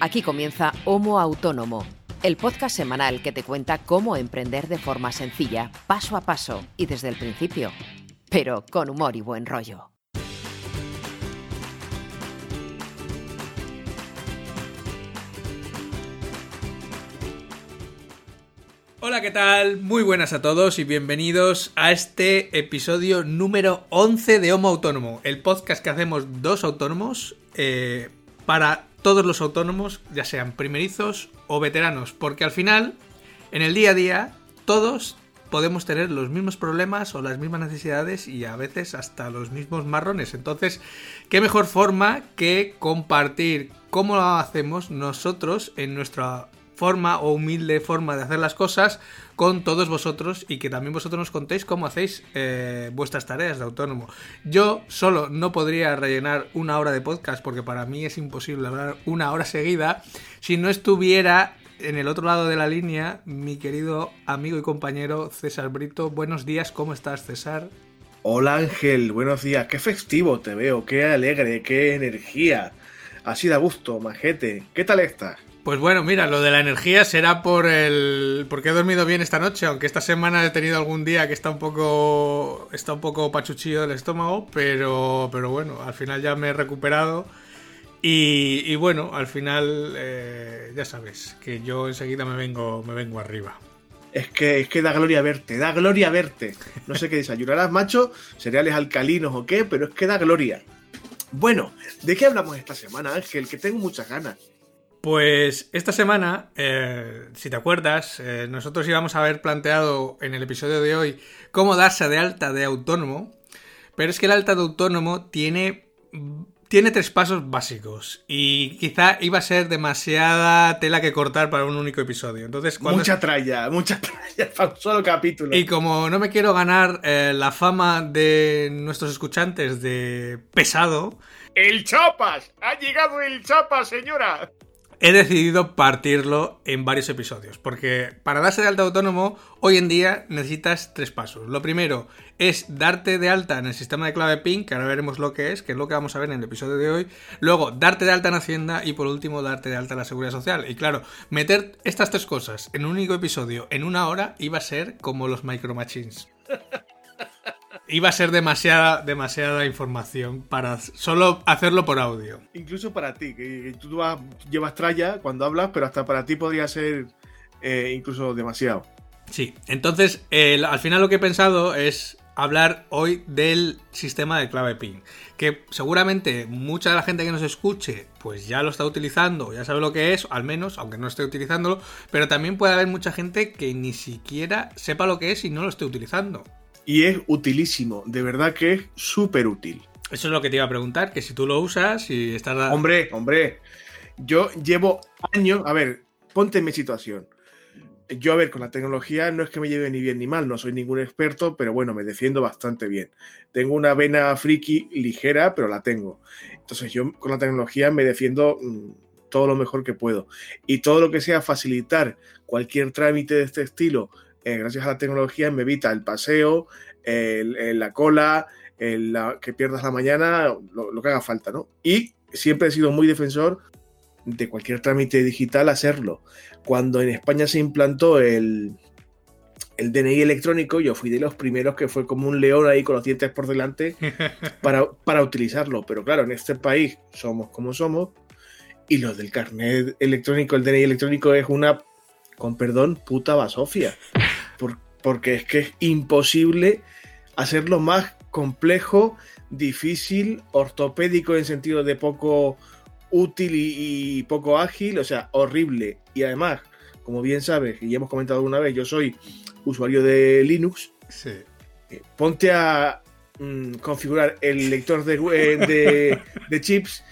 Aquí comienza Homo Autónomo, el podcast semanal que te cuenta cómo emprender de forma sencilla, paso a paso y desde el principio, pero con humor y buen rollo. Hola, ¿qué tal? Muy buenas a todos y bienvenidos a este episodio número 11 de Homo Autónomo, el podcast que hacemos dos autónomos eh, para todos los autónomos, ya sean primerizos o veteranos, porque al final, en el día a día, todos podemos tener los mismos problemas o las mismas necesidades y a veces hasta los mismos marrones. Entonces, ¿qué mejor forma que compartir cómo lo hacemos nosotros en nuestra forma o humilde forma de hacer las cosas con todos vosotros y que también vosotros nos contéis cómo hacéis eh, vuestras tareas de autónomo. Yo solo no podría rellenar una hora de podcast porque para mí es imposible hablar una hora seguida si no estuviera en el otro lado de la línea mi querido amigo y compañero César Brito. Buenos días, ¿cómo estás César? Hola Ángel, buenos días, qué festivo te veo, qué alegre, qué energía. Así da gusto, majete. ¿Qué tal estás? Pues bueno, mira, lo de la energía será por el porque he dormido bien esta noche, aunque esta semana he tenido algún día que está un poco está un poco pachuchillo del estómago, pero pero bueno, al final ya me he recuperado y, bueno, al final eh, ya sabes que yo enseguida me vengo me vengo arriba. Es que, es que da gloria verte, da gloria verte. No sé qué desayunarás, macho, cereales alcalinos o qué, pero es que da gloria. Bueno, ¿de qué hablamos esta semana, Ángel? Que tengo muchas ganas. Pues esta semana, eh, si te acuerdas, eh, nosotros íbamos a haber planteado en el episodio de hoy cómo darse de alta de autónomo, pero es que el alta de autónomo tiene, tiene tres pasos básicos y quizá iba a ser demasiada tela que cortar para un único episodio. Entonces, mucha tralla, mucha tralla para un solo capítulo. Y como no me quiero ganar eh, la fama de nuestros escuchantes de pesado... ¡El Chapas! ¡Ha llegado el Chapas, señora! He decidido partirlo en varios episodios, porque para darse de alta autónomo, hoy en día necesitas tres pasos. Lo primero es darte de alta en el sistema de clave PIN, que ahora veremos lo que es, que es lo que vamos a ver en el episodio de hoy. Luego, darte de alta en Hacienda y por último, darte de alta en la Seguridad Social. Y claro, meter estas tres cosas en un único episodio en una hora iba a ser como los Micro Machines. iba a ser demasiada, demasiada información para solo hacerlo por audio. Incluso para ti, que, tú llevas tralla cuando hablas, pero hasta para ti podría ser eh, incluso demasiado. Sí, entonces al final lo que he pensado es hablar hoy del sistema de clave PIN, que seguramente mucha de la gente que nos escuche pues ya lo está utilizando, ya sabe lo que es, al menos, aunque no esté utilizándolo, pero también puede haber mucha gente que ni siquiera sepa lo que es y no lo esté utilizando y es utilísimo, de verdad que es súper útil. Eso es lo que te iba a preguntar, que si tú lo usas y estás... Hombre, hombre, yo llevo años, a ver, ponte en mi situación. Yo, a ver, con la tecnología no es que me lleve ni bien ni mal, no soy ningún experto, pero bueno, me defiendo bastante bien. Tengo una vena friki ligera, pero la tengo. Entonces yo con la tecnología me defiendo mm, todo lo mejor que puedo. Y todo lo que sea facilitar cualquier trámite de este estilo eh, gracias a la tecnología me evita el paseo, la cola, que pierdas la mañana, lo, que haga falta, ¿no? Y siempre he sido muy defensor de cualquier trámite digital hacerlo. Cuando en España se implantó el, el DNI electrónico, yo fui de los primeros que fue como un león ahí con los dientes por delante para, para utilizarlo. Pero claro, en este país somos como somos y lo del carnet electrónico, el DNI electrónico es una, con perdón, puta basofia porque es que es imposible hacerlo más complejo, difícil, ortopédico en sentido de poco útil y, poco ágil, o sea, horrible. Y además, como bien sabes, y ya hemos comentado una vez, yo soy usuario de Linux. Sí. Eh, ponte a mm, configurar el lector de, eh, de, chips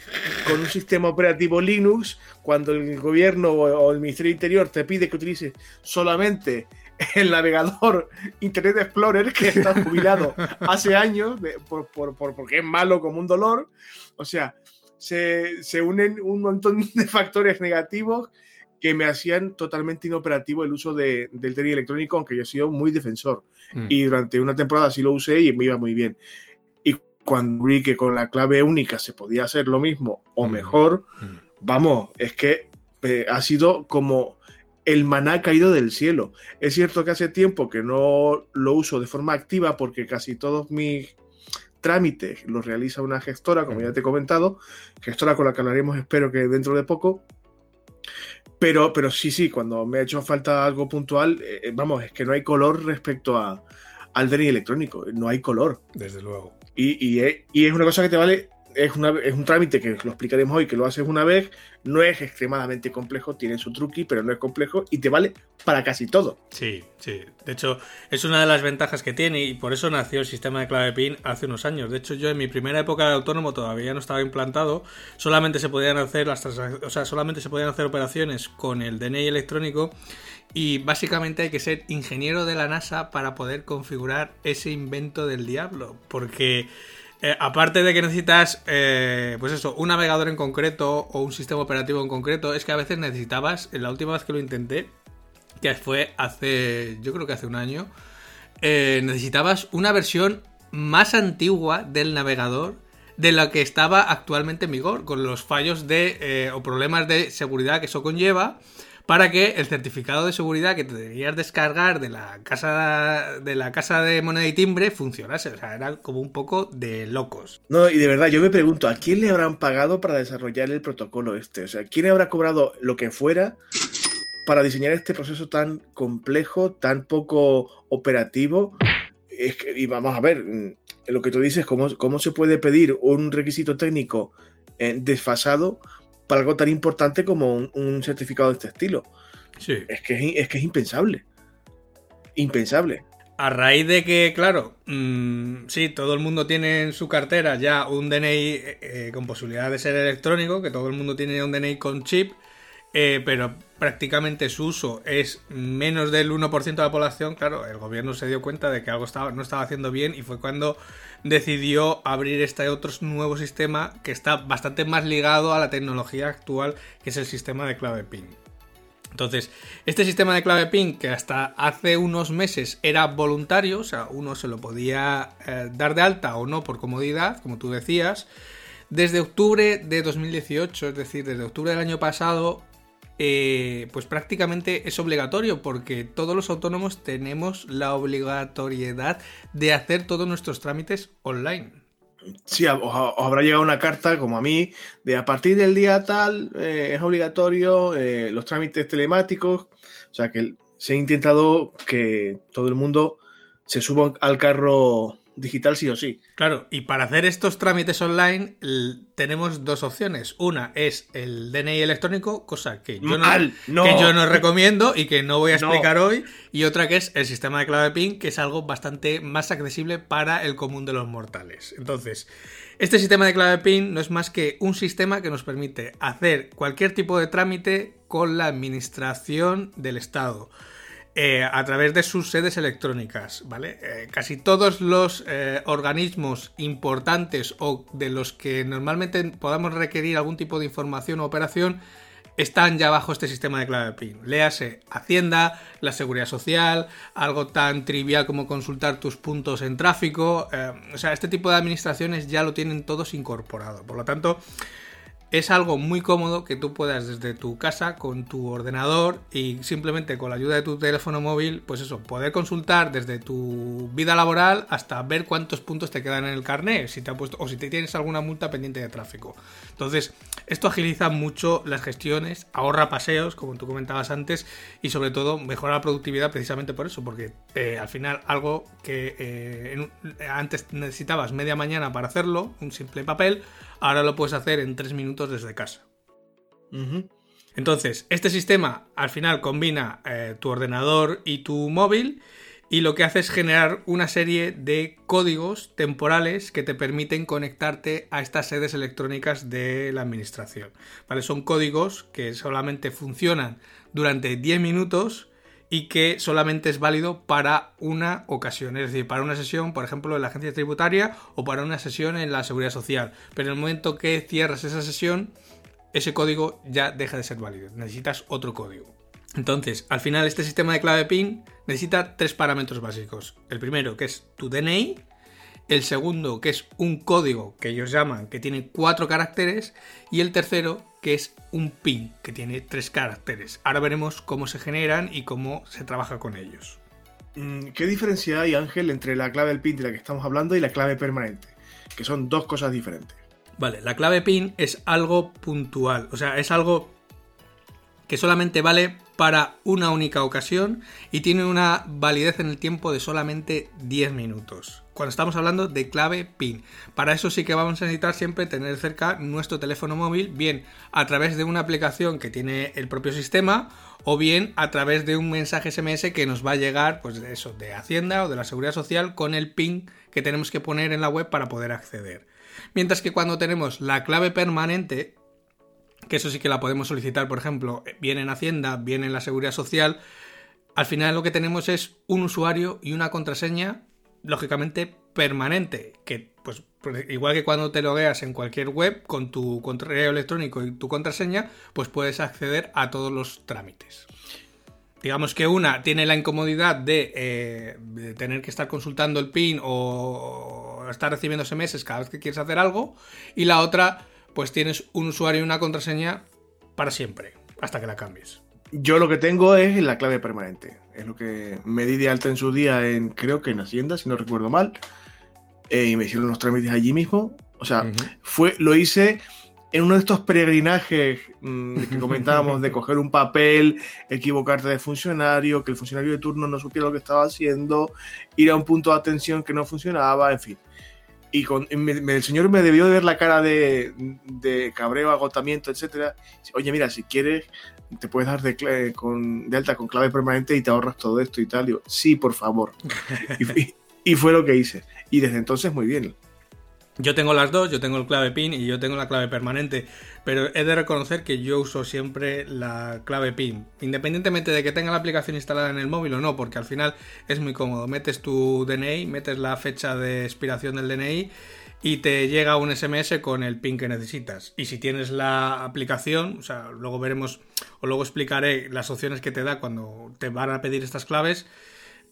con un sistema operativo Linux cuando el gobierno o el Ministerio Interior te pide que utilices solamente el navegador Internet Explorer que está jubilado hace años por, porque es malo como un dolor. O sea, se, se, unen un montón de factores negativos que me hacían totalmente inoperativo el uso de, del tenis electrónico, aunque yo he sido muy defensor. Mm. Y durante una temporada sí lo usé y me iba muy bien. Y cuando vi que con la clave única se podía hacer lo mismo o mm. mejor, mm vamos, es que eh, ha sido como el maná caído del cielo. Es cierto que hace tiempo que no lo uso de forma activa porque casi todos mis trámites los realiza una gestora, como ya te he comentado, gestora con la que hablaremos espero que dentro de poco. Pero, pero sí, sí, cuando me ha hecho falta algo puntual, eh, eh, vamos, es que no hay color respecto a, al DNI electrónico, no hay color. Desde luego. Y, y, y es una cosa que te vale es, una, es, un trámite que lo explicaremos hoy, que lo haces una vez, no es extremadamente complejo, tiene su truqui, pero no es complejo y te vale para casi todo. Sí, sí. De hecho, es una de las ventajas que tiene y por eso nació el sistema de clave PIN hace unos años. De hecho, yo en mi primera época de autónomo todavía no estaba implantado, solamente se podían hacer las o sea, solamente se podían hacer operaciones con el DNI electrónico y básicamente hay que ser ingeniero de la NASA para poder configurar ese invento del diablo, porque eh, aparte de que necesitas, eh, pues eso, un navegador en concreto o un sistema operativo en concreto, es que a veces necesitabas, la última vez que lo intenté, que fue hace, yo creo que hace un año, eh, necesitabas una versión más antigua del navegador de la que estaba actualmente en vigor, con los fallos de, o problemas de seguridad que eso conlleva para que el certificado de seguridad que te debías descargar de la casa de la casa de moneda y timbre funcionase. O sea, era como un poco de locos. No, y de verdad, yo me pregunto, ¿a quién le habrán pagado para desarrollar el protocolo este? O sea, ¿quién habrá cobrado lo que fuera para diseñar este proceso tan complejo, tan poco operativo? Es que, y vamos a ver, mm, lo que tú dices, ¿cómo, cómo se puede pedir un requisito técnico eh, desfasado para algo tan importante como un, certificado de este estilo. Sí. Es que es, que es impensable. Impensable. A raíz de que, claro, mmm, sí, todo el mundo tiene en su cartera ya un DNI eh, eh, con posibilidad de ser electrónico, que todo el mundo tiene un DNI con chip, eh, pero prácticamente su uso es menos del 1% de la población, claro, el gobierno se dio cuenta de que algo estaba, no estaba haciendo bien y fue cuando decidió abrir este otro nuevo sistema que está bastante más ligado a la tecnología actual, que es el sistema de clave PIN. Entonces, este sistema de clave PIN, que hasta hace unos meses era voluntario, o sea, uno se lo podía eh, dar de alta o no por comodidad, como tú decías, desde octubre de 2018, es decir, desde octubre del año pasado, eh, pues prácticamente es obligatorio porque todos los autónomos tenemos la obligatoriedad de hacer todos nuestros trámites online. Sí, os, habrá llegado una carta, como a mí, de a partir del día tal eh, es obligatorio eh, los trámites telemáticos. O sea que se ha intentado que todo el mundo se suba al carro digital sí o sí. Claro, y para hacer estos trámites online tenemos dos opciones. Una es el DNI electrónico, cosa que yo no, Que yo no recomiendo y que no voy a explicar hoy. Y otra que es el sistema de clave PIN, que es algo bastante más accesible para el común de los mortales. Entonces, este sistema de clave PIN no es más que un sistema que nos permite hacer cualquier tipo de trámite con la administración del Estado. Eh, a través de sus sedes electrónicas, ¿vale? Eh, casi todos los eh, organismos importantes o de los que normalmente podamos requerir algún tipo de información o operación están ya bajo este sistema de clave PIN. Léase Hacienda, la Seguridad Social, algo tan trivial como consultar tus puntos en tráfico. o sea, este tipo de administraciones ya lo tienen todos incorporado. Por lo tanto, es algo muy cómodo que tú puedas desde tu casa con tu ordenador y simplemente con la ayuda de tu teléfono móvil, pues eso, poder consultar desde tu vida laboral hasta ver cuántos puntos te quedan en el carnet, si te ha puesto o si te tienes alguna multa pendiente de tráfico. Entonces, esto agiliza mucho las gestiones, ahorra paseos, como tú comentabas antes, y sobre todo mejora la productividad precisamente por eso, porque eh, al final algo que eh, antes necesitabas media mañana para hacerlo, un simple papel, ahora lo puedes hacer en tres minutos desde casa. Entonces, este sistema al final combina eh, tu ordenador y tu móvil y lo que hace es generar una serie de códigos temporales que te permiten conectarte a estas sedes electrónicas de la administración. ¿Vale? Son códigos que solamente funcionan durante 10 minutos y que solamente es válido para una ocasión, es decir, para una sesión, por ejemplo, en la agencia tributaria o para una sesión en la seguridad social. Pero en el momento que cierras esa sesión, ese código ya deja de ser válido, necesitas otro código. Entonces, al final este sistema de clave PIN necesita tres parámetros básicos. El primero, que es tu DNI, el segundo que es un código que ellos llaman que tiene cuatro caracteres y el tercero que es un PIN que tiene tres caracteres. Ahora veremos cómo se generan y cómo se trabaja con ellos. Mm, ¿Qué diferencia hay, Ángel, entre la clave del PIN de la que estamos hablando y la clave permanente? Que son dos cosas diferentes. Vale, la clave PIN es algo puntual, o sea, es algo que solamente vale para una única ocasión y tiene una validez en el tiempo de solamente 10 minutos. Cuando estamos hablando de clave PIN. Para eso sí que vamos a necesitar siempre tener cerca nuestro teléfono móvil, bien a través de una aplicación que tiene el propio sistema o bien a través de un mensaje SMS que nos va a llegar, pues de eso, de Hacienda o de la Seguridad Social con el PIN que tenemos que poner en la web para poder acceder. Mientras que cuando tenemos la clave permanente, que eso sí que la podemos solicitar, por ejemplo, bien en Hacienda, bien en la Seguridad Social, al final lo que tenemos es un usuario y una contraseña, lógicamente permanente, que pues igual que cuando te logueas en cualquier web con tu correo electrónico y tu contraseña, pues puedes acceder a todos los trámites. Digamos que una tiene la incomodidad de, eh, de tener que estar consultando el PIN o estar recibiendo SMS cada vez que quieres hacer algo, y la otra pues tienes un usuario y una contraseña para siempre, hasta que la cambies. Yo lo que tengo es la clave permanente. Es lo que me di de alta en su día en, creo que en Hacienda, si no recuerdo mal. Eh, y me hicieron los trámites allí mismo. O sea, fue, lo hice en uno de estos peregrinajes mmm, que comentábamos de coger un papel, equivocarte de funcionario, que el funcionario de turno no supiera lo que estaba haciendo, ir a un punto de atención que no funcionaba, en fin y con, me, me, el señor me debió de ver la cara de, de cabreo, agotamiento, etcétera. Oye, mira, si quieres, te puedes dar de, con, de, alta con clave permanente y te ahorras todo esto y tal. Digo, sí, por favor. y, y, fue lo que hice. Y desde entonces, muy bien. Yo tengo las dos, yo tengo el clave PIN y yo tengo la clave permanente, pero he de reconocer que yo uso siempre la clave PIN, independientemente de que tenga la aplicación instalada en el móvil o no, porque al final es muy cómodo. Metes tu DNI, metes la fecha de expiración del DNI y te llega un SMS con el PIN que necesitas. Y si tienes la aplicación, o sea, luego veremos o luego explicaré las opciones que te da cuando te van a pedir estas claves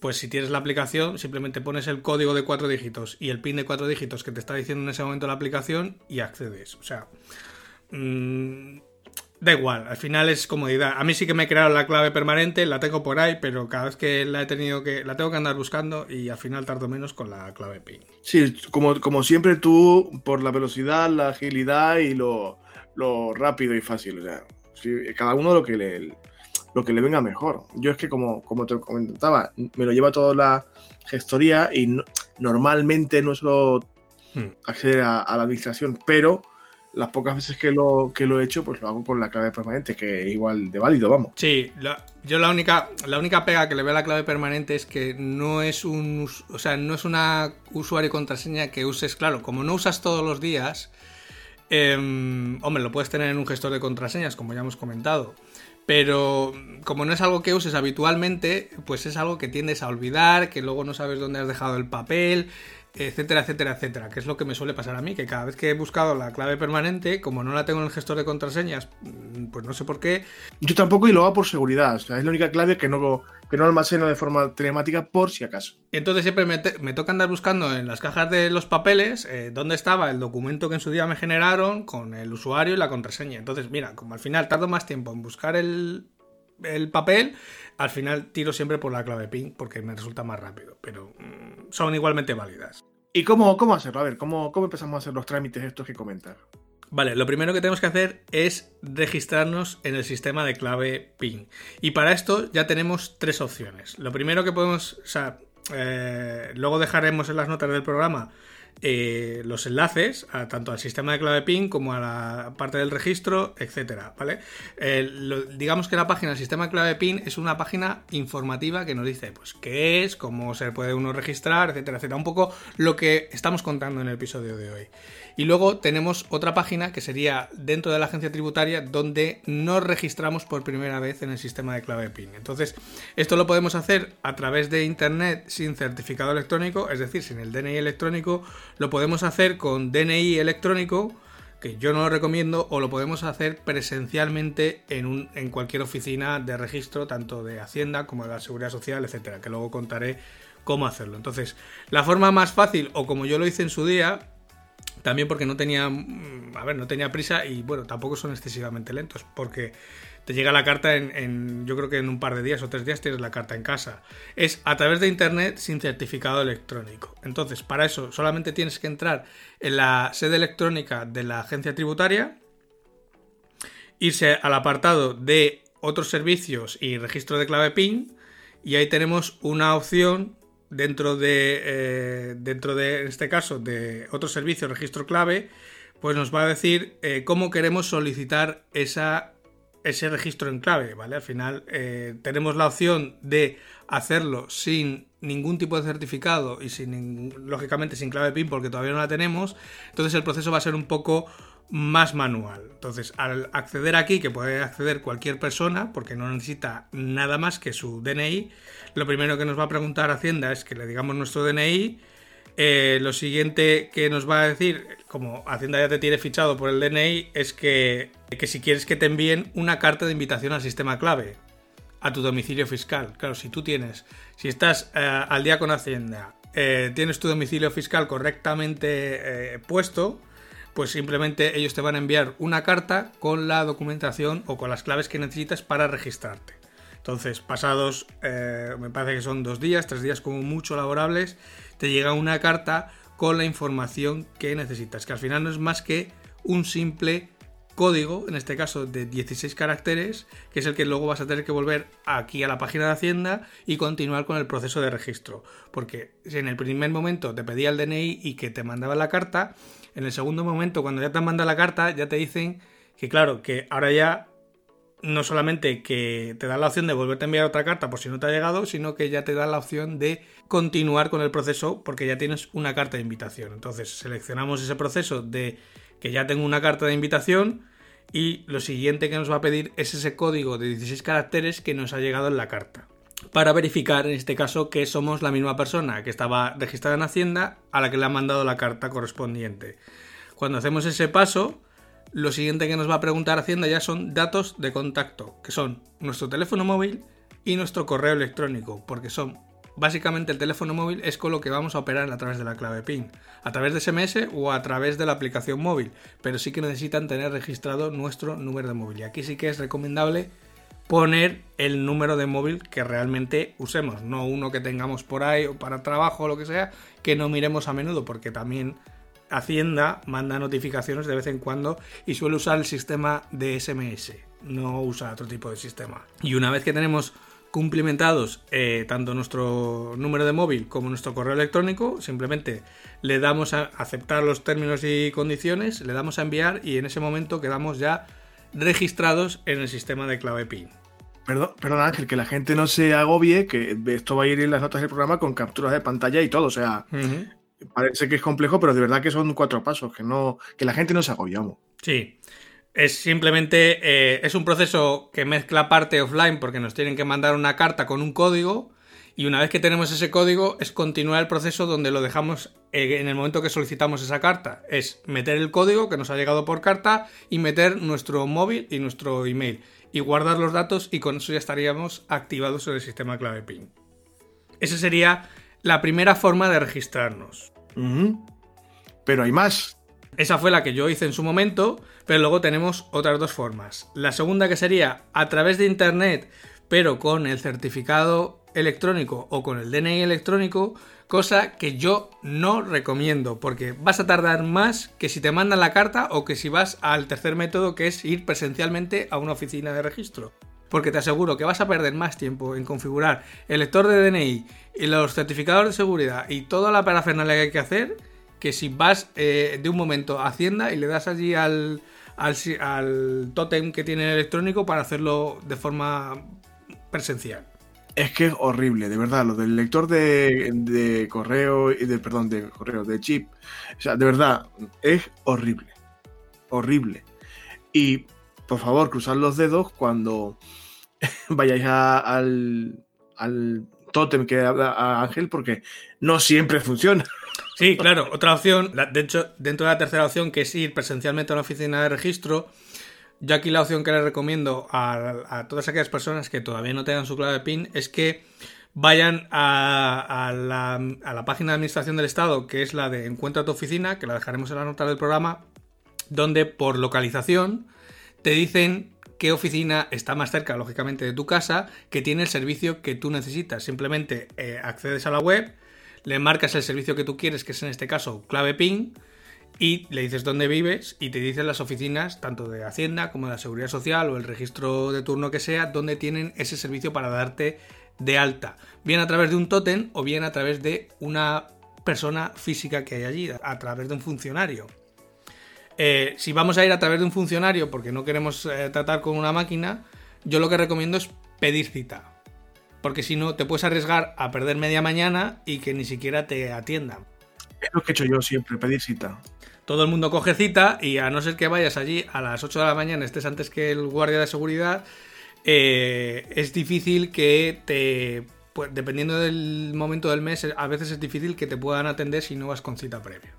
pues si tienes la aplicación, simplemente pones el código de cuatro dígitos y el pin de cuatro dígitos que te está diciendo en ese momento la aplicación y accedes. O sea, mmm, da igual, al final es comodidad. A mí sí que me he creado la clave permanente, la tengo por ahí, pero cada vez que la he tenido que, la tengo que andar buscando y al final tardo menos con la clave PIN. Sí, como, como siempre tú, por la velocidad, la agilidad y lo, lo rápido y fácil. O sea, cada uno lo que le, lo que le venga mejor. Yo es que, como, como te comentaba, me lo lleva toda la gestoría y no, normalmente no suelo hmm. acceder a, a, la administración, pero las pocas veces que lo, que lo he hecho, pues lo hago con la clave permanente, que es igual de válido, vamos. Sí, la, yo la única, la única pega que le veo a la clave permanente es que no es un o sea, no es una usuario y contraseña que uses, claro, como no usas todos los días, eh, hombre, lo puedes tener en un gestor de contraseñas, como ya hemos comentado. Pero como no es algo que uses habitualmente, pues es algo que tiendes a olvidar, que luego no sabes dónde has dejado el papel, etcétera, etcétera, etcétera, que es lo que me suele pasar a mí, que cada vez que he buscado la clave permanente, como no la tengo en el gestor de contraseñas, pues no sé por qué. Yo tampoco y lo hago por seguridad, o sea, es la única clave que no, que no almaceno de forma telemática por si acaso. Entonces siempre me, te, me toca andar buscando en las cajas de los papeles eh, dónde estaba el documento que en su día me generaron con el usuario y la contraseña. Entonces, mira, como al final tardo más tiempo en buscar el, el papel, al final tiro siempre por la clave PIN porque me resulta más rápido, pero mmm, son igualmente válidas. ¿Y cómo, cómo hacerlo? A ver, ¿cómo, ¿cómo empezamos a hacer los trámites estos que comentas? Vale, lo primero que tenemos que hacer es registrarnos en el sistema de clave PIN. Y para esto ya tenemos tres opciones. Lo primero que podemos, o sea, eh, luego dejaremos en las notas del programa eh, los enlaces tanto al sistema de clave PIN como a la parte del registro, etcétera, ¿vale? Eh, digamos que la página del sistema de clave PIN es una página informativa que nos dice, pues, qué es, cómo se puede uno registrar, etcétera, etcétera. Un poco lo que estamos contando en el episodio de hoy. Y luego tenemos otra página que sería dentro de la agencia tributaria donde nos registramos por primera vez en el sistema de clave PIN. Entonces, esto lo podemos hacer a través de internet sin certificado electrónico, es decir, sin el DNI electrónico. Lo podemos hacer con DNI electrónico, que yo no lo recomiendo, o lo podemos hacer presencialmente en, un, en cualquier oficina de registro, tanto de Hacienda como de la Seguridad Social, etcétera, que luego contaré cómo hacerlo. Entonces, la forma más fácil, o como yo lo hice en su día, también porque no tenía, mm, a ver, no tenía prisa y bueno, tampoco son excesivamente lentos, porque te llega la carta en, yo creo que en un par de días o tres días tienes la carta en casa. Es a través de internet sin certificado electrónico. Entonces, para eso solamente tienes que entrar en la sede electrónica de la agencia tributaria, irse al apartado de otros servicios y registro de clave PIN, y ahí tenemos una opción dentro de, eh, dentro de, en este caso, de otro servicio, registro clave, pues nos va a decir eh, cómo queremos solicitar esa ese registro en clave, ¿vale? Al final eh, tenemos la opción de hacerlo sin ningún tipo de certificado y sin lógicamente sin clave PIN porque todavía no la tenemos, entonces el proceso va a ser un poco más manual. Entonces, al acceder aquí, que puede acceder cualquier persona, porque no necesita nada más que su DNI, lo primero que nos va a preguntar Hacienda es que le digamos nuestro DNI, eh, lo siguiente que nos va a decir, como Hacienda ya te tiene fichado por el DNI, es que, que si quieres que te envíen una carta de invitación al sistema clave, a tu domicilio fiscal. Claro, si tú tienes, si estás eh, al día con Hacienda, eh, tienes tu domicilio fiscal correctamente puesto, pues simplemente ellos te van a enviar una carta con la documentación o con las claves que necesitas para registrarte. Entonces, pasados, me parece que son dos días, tres días como mucho laborables, te llega una carta con la información que necesitas, que al final no es más que un simple código, en este caso de 16 caracteres, que es el que luego vas a tener que volver aquí a la página de Hacienda y continuar con el proceso de registro. Porque si en el primer momento te pedía el DNI y que te mandaba la carta, en el segundo momento, cuando ya te han mandado la carta, ya te dicen que claro, que ahora ya no solamente que te da la opción de volverte a enviar otra carta por si no te ha llegado, sino que ya te da la opción de continuar con el proceso porque ya tienes una carta de invitación. Entonces seleccionamos ese proceso de que ya tengo una carta de invitación y lo siguiente que nos va a pedir es ese código de 16 caracteres que nos ha llegado en la carta. Para verificar en este caso que somos la misma persona que estaba registrada en Hacienda a la que le ha mandado la carta correspondiente. Cuando hacemos ese paso, lo siguiente que nos va a preguntar Hacienda ya son datos de contacto, que son nuestro teléfono móvil y nuestro correo electrónico, porque son básicamente el teléfono móvil es con lo que vamos a operar a través de la clave PIN, a través de SMS o a través de la aplicación móvil, pero sí que necesitan tener registrado nuestro número de móvil. Y aquí sí que es recomendable poner el número de móvil que realmente usemos, no uno que tengamos por ahí o para trabajo o lo que sea, que no miremos a menudo, porque también Hacienda manda notificaciones de vez en cuando y suele usar el sistema de SMS, no usa otro tipo de sistema. Y una vez que tenemos cumplimentados eh, tanto nuestro número de móvil como nuestro correo electrónico, simplemente le damos a aceptar los términos y condiciones, le damos a enviar y en ese momento quedamos ya registrados en el sistema de clave PIN. Perdón, perdón Ángel, que la gente no se agobie, que esto va a ir en las notas del programa con capturas de pantalla y todo, o sea, Parece que es complejo, pero de verdad que son cuatro pasos, que no, que la gente no se agobiamos. Sí. Es simplemente, eh, es un proceso que mezcla parte offline porque nos tienen que mandar una carta con un código y una vez que tenemos ese código es continuar el proceso donde lo dejamos eh, en el momento que solicitamos esa carta. Es meter el código que nos ha llegado por carta y meter nuestro móvil y nuestro email y guardar los datos y con eso ya estaríamos activados en el sistema clave PIN. Ese sería la primera forma de registrarnos. Pero hay más. Esa fue la que yo hice en su momento, pero luego tenemos otras dos formas. La segunda que sería a través de Internet, pero con el certificado electrónico o con el DNI electrónico, cosa que yo no recomiendo, porque vas a tardar más que si te mandan la carta o que si vas al tercer método, que es ir presencialmente a una oficina de registro porque te aseguro que vas a perder más tiempo en configurar el lector de DNI y los certificados de seguridad y toda la parafernalia que hay que hacer que si vas eh, de un momento a Hacienda y le das allí al, al, tótem que tiene el electrónico para hacerlo de forma presencial. Es que es horrible, de verdad, lo del lector de, de correo y de, perdón, de correo, de chip. O sea, de verdad, es horrible. Horrible. Y por favor, cruzad los dedos cuando vayáis al, al tótem que habla Ángel, porque no siempre funciona. Sí, claro. Otra opción, de hecho, dentro de la tercera opción, que es ir presencialmente a una oficina de registro, yo aquí la opción que le recomiendo a, todas aquellas personas que todavía no tengan su clave PIN es que vayan a, la, a, la, página de administración del Estado, que es la de Encuentra tu oficina, que la dejaremos en la nota del programa, donde por localización te dicen qué oficina está más cerca, lógicamente, de tu casa, que tiene el servicio que tú necesitas. Simplemente eh, accedes a la web, le marcas el servicio que tú quieres, que es en este caso clave PIN, y le dices dónde vives y te dicen las oficinas, tanto de Hacienda como de la Seguridad Social o el registro de turno que sea, donde tienen ese servicio para darte de alta. Bien a través de un tótem o bien a través de una persona física que hay allí, a través de un funcionario. Eh, si vamos a ir a través de un funcionario porque no queremos eh, tratar con una máquina, yo lo que recomiendo es pedir cita. Porque si no, te puedes arriesgar a perder media mañana y que ni siquiera te atiendan. Es lo que he hecho yo siempre, pedir cita. Todo el mundo coge cita y a no ser que vayas allí a las 8 de la mañana, estés antes que el guardia de seguridad, eh, es difícil que te... Pues, dependiendo del momento del mes, a veces es difícil que te puedan atender si no vas con cita previa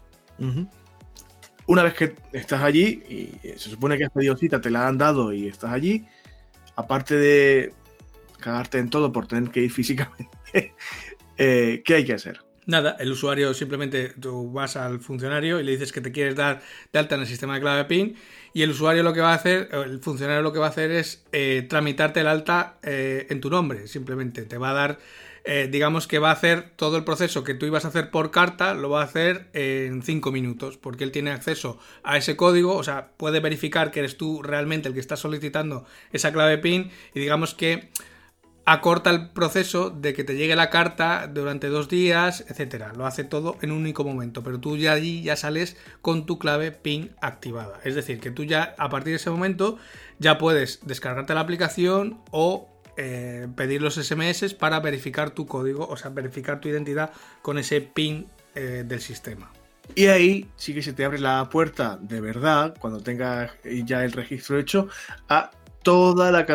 una vez que estás allí, y se supone que has pedido cita, te la han dado y estás allí, aparte de cagarte en todo por tener que ir físicamente, eh, ¿qué hay que hacer? Nada, el usuario simplemente tú vas al funcionario y le dices que te quieres dar de alta en el sistema de clave PIN y el usuario lo que va a hacer, el funcionario lo que va a hacer es eh, tramitarte el alta eh, en tu nombre, simplemente te va a dar eh, digamos que va a hacer todo el proceso que tú ibas a hacer por carta, lo va a hacer en 5 minutos, porque él tiene acceso a ese código, o sea, puede verificar que eres tú realmente el que está solicitando esa clave PIN y digamos que acorta el proceso de que te llegue la carta durante dos días, etcétera. Lo hace todo en un único momento, pero tú ya allí ya sales con tu clave PIN activada. Es decir, que tú ya a partir de ese momento ya puedes descargarte la aplicación o eh, pedir los SMS para verificar tu código, o sea, verificar tu identidad con ese PIN eh, del sistema. Y ahí sí que se te abre la puerta de verdad, cuando tengas ya el registro hecho, a toda la,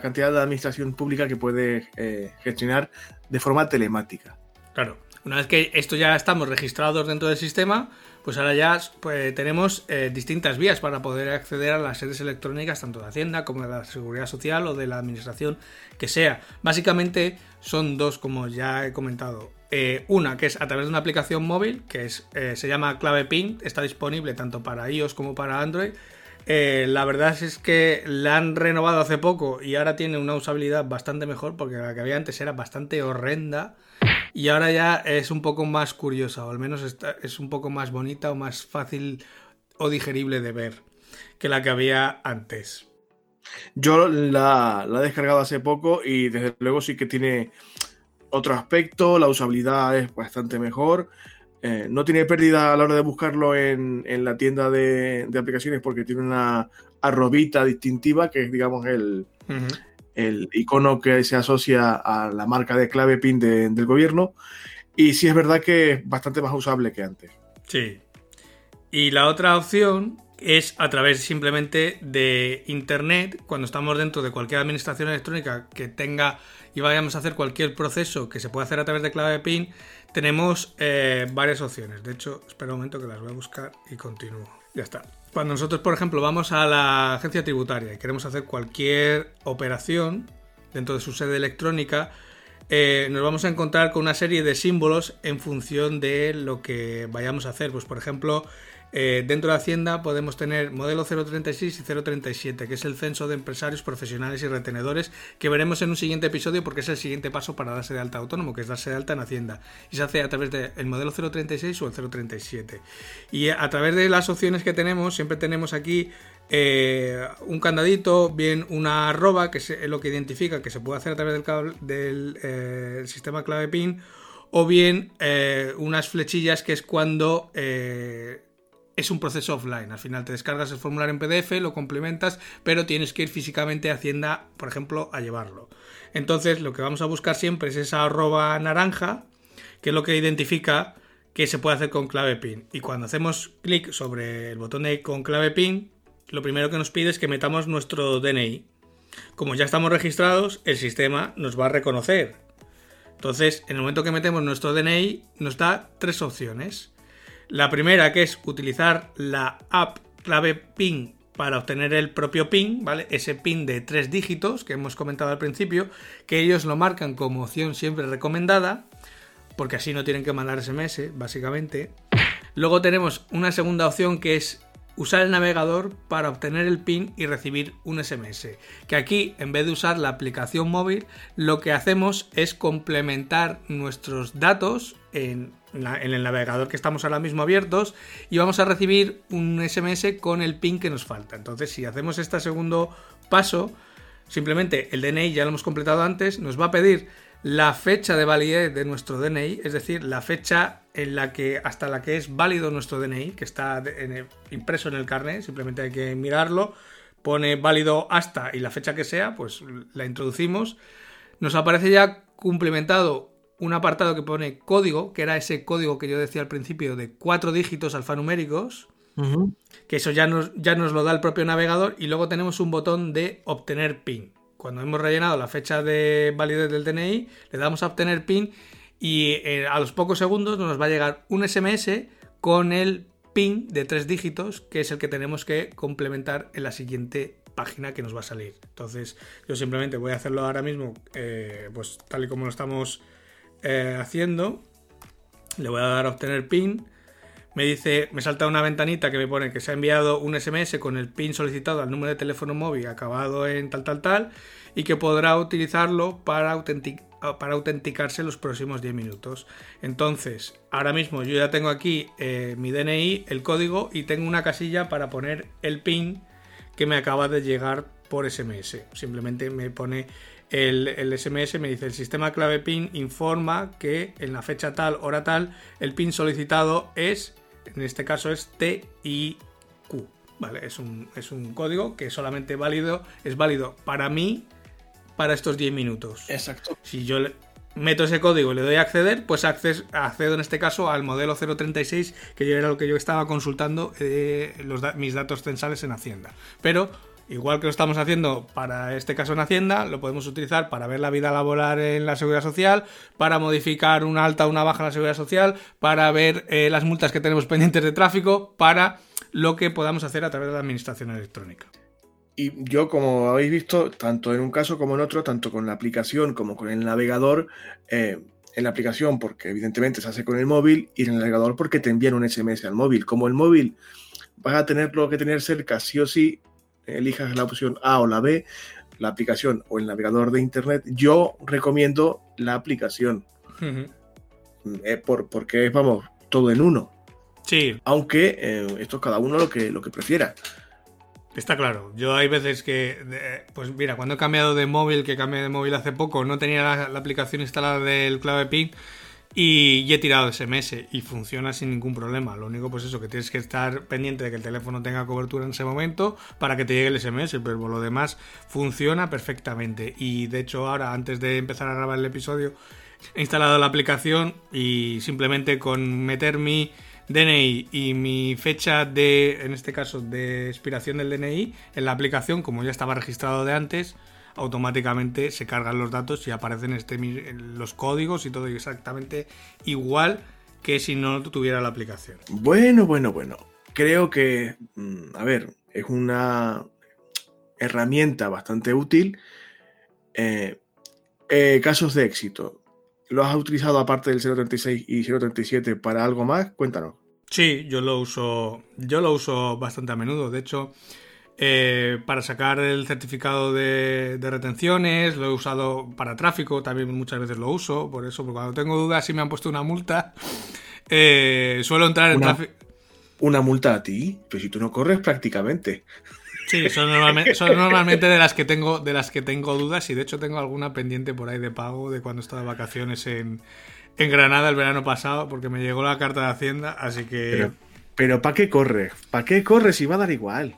cantidad de administración pública que puedes eh, gestionar de forma telemática. Claro, una vez que esto ya estamos registrados dentro del sistema, pues ahora ya pues, tenemos eh, distintas vías para poder acceder a las sedes electrónicas, tanto de Hacienda como de la Seguridad Social o de la Administración que sea. Básicamente son dos, como ya he comentado. Eh, una que es a través de una aplicación móvil, que es, eh, se llama Clave PIN, está disponible tanto para iOS como para Android. la verdad es que la han renovado hace poco y ahora tiene una usabilidad bastante mejor porque la que había antes era bastante horrenda y ahora ya es un poco más curiosa, o al menos es un poco más bonita o más fácil o digerible de ver que la que había antes. Yo la, he descargado hace poco y desde luego sí que tiene otro aspecto, la usabilidad es bastante mejor. Eh, no tiene pérdida a la hora de buscarlo en, la tienda de, aplicaciones porque tiene una arrobita distintiva que es, digamos, el, el icono que se asocia a la marca de clave PIN del gobierno. Y sí es verdad que es bastante más usable que antes. Sí. Y la otra opción es a través simplemente de Internet, cuando estamos dentro de cualquier administración electrónica que tenga y vayamos a hacer cualquier proceso que se pueda hacer a través de clave PIN, tenemos eh, varias opciones. De hecho, espera un momento que las voy a buscar y continúo. Ya está. Cuando nosotros, por ejemplo, vamos a la agencia tributaria y queremos hacer cualquier operación dentro de su sede electrónica, eh, nos vamos a encontrar con una serie de símbolos en función de lo que vayamos a hacer. Pues, por ejemplo, eh, dentro de Hacienda podemos tener modelo 036 y 037, que es el censo de empresarios, profesionales y retenedores, que veremos en un siguiente episodio porque es el siguiente paso para darse de alta autónomo, que es darse de alta en Hacienda. Y se hace a través del modelo 036 o el 037. Y a través de las opciones que tenemos, siempre tenemos aquí eh, un candadito, bien una arroba, que es lo que identifica que se puede hacer a través del, del eh, sistema clave PIN, o bien unas flechillas que es cuando es un proceso offline. Al final te descargas el formulario en PDF, lo complementas, pero tienes que ir físicamente a Hacienda, por ejemplo, a llevarlo. Entonces, lo que vamos a buscar siempre es esa arroba naranja, que es lo que identifica que se puede hacer con clave PIN. Y cuando hacemos clic sobre el botón de con clave PIN, lo primero que nos pide es que metamos nuestro DNI. Como ya estamos registrados, el sistema nos va a reconocer. Entonces, en el momento que metemos nuestro DNI, nos da tres opciones. La primera que es utilizar la app clave PIN para obtener el propio PIN, ¿vale? Ese PIN de tres dígitos que hemos comentado al principio, que ellos lo marcan como opción siempre recomendada, porque así no tienen que mandar SMS, básicamente. Luego tenemos una segunda opción que es usar el navegador para obtener el PIN y recibir un SMS. Que aquí, en vez de usar la aplicación móvil, lo que hacemos es complementar nuestros datos en, el navegador que estamos ahora mismo abiertos y vamos a recibir un SMS con el PIN que nos falta. Entonces, si hacemos este segundo paso, simplemente el DNI ya lo hemos completado antes, nos va a pedir la fecha de validez de nuestro DNI, es decir, la fecha en la que hasta la que es válido nuestro DNI, que está impreso en el carnet, simplemente hay que mirarlo, pone válido hasta y la fecha que sea, pues la introducimos. Nos aparece ya cumplimentado un apartado que pone código, que era ese código que yo decía al principio de cuatro dígitos alfanuméricos, que eso ya nos, ya nos lo da el propio navegador, y luego tenemos un botón de obtener PIN cuando hemos rellenado la fecha de validez del DNI, le damos a obtener PIN y eh, a los pocos segundos nos va a llegar un SMS con el PIN de tres dígitos, que es el que tenemos que complementar en la siguiente página que nos va a salir. Entonces, yo simplemente voy a hacerlo ahora mismo, eh, pues tal y como lo estamos eh, haciendo. Le voy a dar a obtener PIN me dice, me salta una ventanita que me pone que se ha enviado un SMS con el PIN solicitado al número de teléfono móvil acabado en tal tal tal y que podrá utilizarlo para, para autenticarse los próximos 10 minutos. Entonces, ahora mismo yo ya tengo aquí eh, mi DNI, el código y tengo una casilla para poner el PIN que me acaba de llegar por SMS. Simplemente me pone el, el, SMS, me dice el sistema clave PIN informa que en la fecha tal, hora tal, el PIN solicitado es en este caso es TIQ. ¿Vale? Es un, es un código que solamente válido, es válido para mí para estos 10 minutos. Exacto. Si yo meto ese código y le doy a acceder, pues accedo en este caso al modelo 036, que era lo que yo estaba consultando eh, los mis datos censales en Hacienda. Pero Igual que lo estamos haciendo para este caso en Hacienda, lo podemos utilizar para ver la vida laboral en la seguridad social, para modificar una alta o una baja en la seguridad social, para ver eh, las multas que tenemos pendientes de tráfico, para lo que podamos hacer a través de la administración electrónica. Y yo, como habéis visto, tanto en un caso como en otro, tanto con la aplicación como con el navegador, eh, en la aplicación porque evidentemente se hace con el móvil y en el navegador porque te envían un SMS al móvil. Como el móvil vas a tenerlo que tener cerca sí o sí, elijas la opción A o la B, la aplicación o el navegador de Internet, yo recomiendo la aplicación. Eh, por, porque vamos, todo en uno. Sí. Aunque eh, esto es cada uno lo que, lo que prefiera. Está claro. Yo hay veces que, pues mira, cuando he cambiado de móvil, que cambié de móvil hace poco, no tenía la, la aplicación instalada del clave PIN y, he tirado SMS y funciona sin ningún problema. Lo único, pues eso, que tienes que estar pendiente de que el teléfono tenga cobertura en ese momento para que te llegue el SMS, pero lo demás funciona perfectamente. Y de hecho, ahora, antes de empezar a grabar el episodio, he instalado la aplicación y simplemente con meter mi DNI y mi fecha de, en este caso, de expiración del DNI en la aplicación, como ya estaba registrado de antes, automáticamente se cargan los datos y aparecen este, los códigos y todo exactamente igual que si no tuviera la aplicación. Bueno, bueno, bueno. Creo que, mm, a ver, es una herramienta bastante útil. Eh, eh, casos de éxito. ¿Lo has utilizado aparte del 036 y 037 para algo más? Cuéntanos. Sí, yo lo uso, yo lo uso bastante a menudo. De hecho, eh, para sacar el certificado de, retenciones, lo he usado para tráfico, también muchas veces lo uso, por eso, porque cuando tengo dudas si me han puesto una multa, eh, suelo entrar en tráfico. ¿Una multa a ti? Pues si tú no corres prácticamente. Sí, son normalmente, de las que tengo de las que tengo dudas y de hecho tengo alguna pendiente por ahí de pago de cuando estaba de vacaciones en, Granada el verano pasado porque me llegó la carta de Hacienda, así que... Pero, pero ¿para qué corres? ¿Para qué corres si va a dar igual?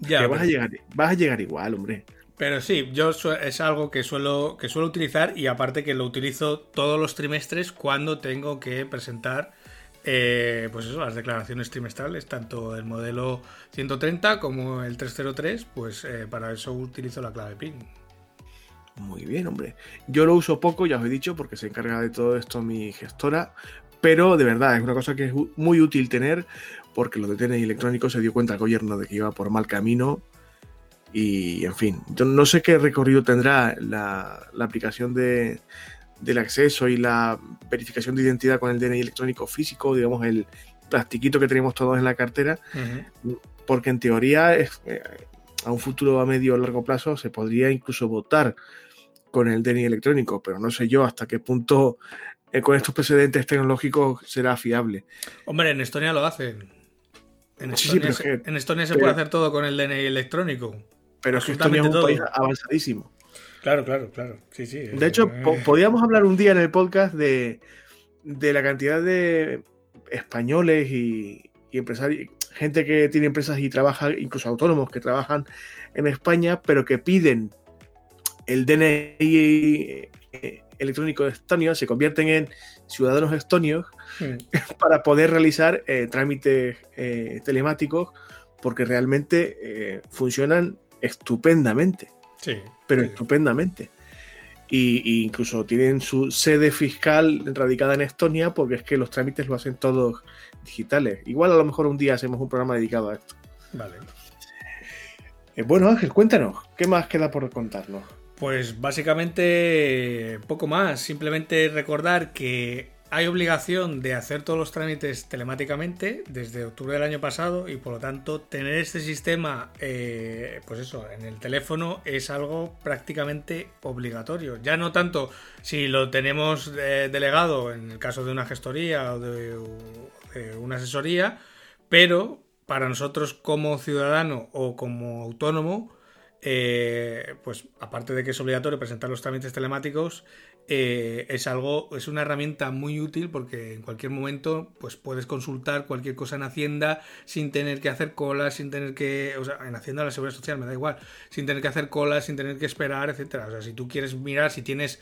Ya, vas, a llegar, vas a llegar igual, hombre. Pero sí, yo es algo que suelo, que suelo utilizar y aparte que lo utilizo todos los trimestres cuando tengo que presentar eh, pues eso, las declaraciones trimestrales, tanto el modelo 130 como el 303, pues eh, para eso utilizo la clave PIN. Muy bien, hombre. Yo lo uso poco, ya os he dicho, porque se encarga de todo esto mi gestora, pero de verdad es una cosa que es muy útil tener porque los de DNI electrónico se dio cuenta el gobierno de que iba por mal camino y en fin, yo no sé qué recorrido tendrá la, aplicación de, del acceso y la verificación de identidad con el DNI electrónico físico, digamos el plastiquito que tenemos todos en la cartera, porque en teoría es, eh, a un futuro a medio o largo plazo se podría incluso votar con el DNI electrónico, pero no sé yo hasta qué punto eh, con estos precedentes tecnológicos será fiable. Hombre, en Estonia lo hacen. En Estonia, en Estonia se puede hacer todo con el DNI electrónico. Pero es que Estonia es un país avanzadísimo. Claro, claro, claro. Sí, sí. De hecho, eh. podríamos hablar un día en el podcast de, de la cantidad de españoles y, y, empresarios, gente que tiene empresas y trabaja, incluso autónomos que trabajan en España, pero que piden el DNI eh, electrónico estonio, se convierten en ciudadanos estonios hmm. para poder realizar eh, trámites eh, telemáticos porque realmente funcionan estupendamente. Sí. Pero estupendamente. Y, incluso tienen su sede fiscal radicada en Estonia porque es que los trámites lo hacen todos digitales. Igual a lo mejor un día hacemos un programa dedicado a esto. Vale. bueno, Ángel, cuéntanos, ¿qué más queda por contarnos? Pues básicamente poco más, simplemente recordar que hay obligación de hacer todos los trámites telemáticamente desde octubre del año pasado y por lo tanto tener este sistema, eh, pues eso, en el teléfono es algo prácticamente obligatorio. Ya no tanto si lo tenemos eh, delegado en el caso de una gestoría o de una asesoría, pero para nosotros como ciudadano o como autónomo, eh, pues aparte de que es obligatorio presentar los trámites telemáticos, eh, es algo, es una herramienta muy útil porque en cualquier momento pues puedes consultar cualquier cosa en Hacienda sin tener que hacer colas, sin tener que, o sea, en Hacienda la Seguridad Social me da igual, sin tener que hacer colas, sin tener que esperar, etcétera. O sea, si tú quieres mirar si tienes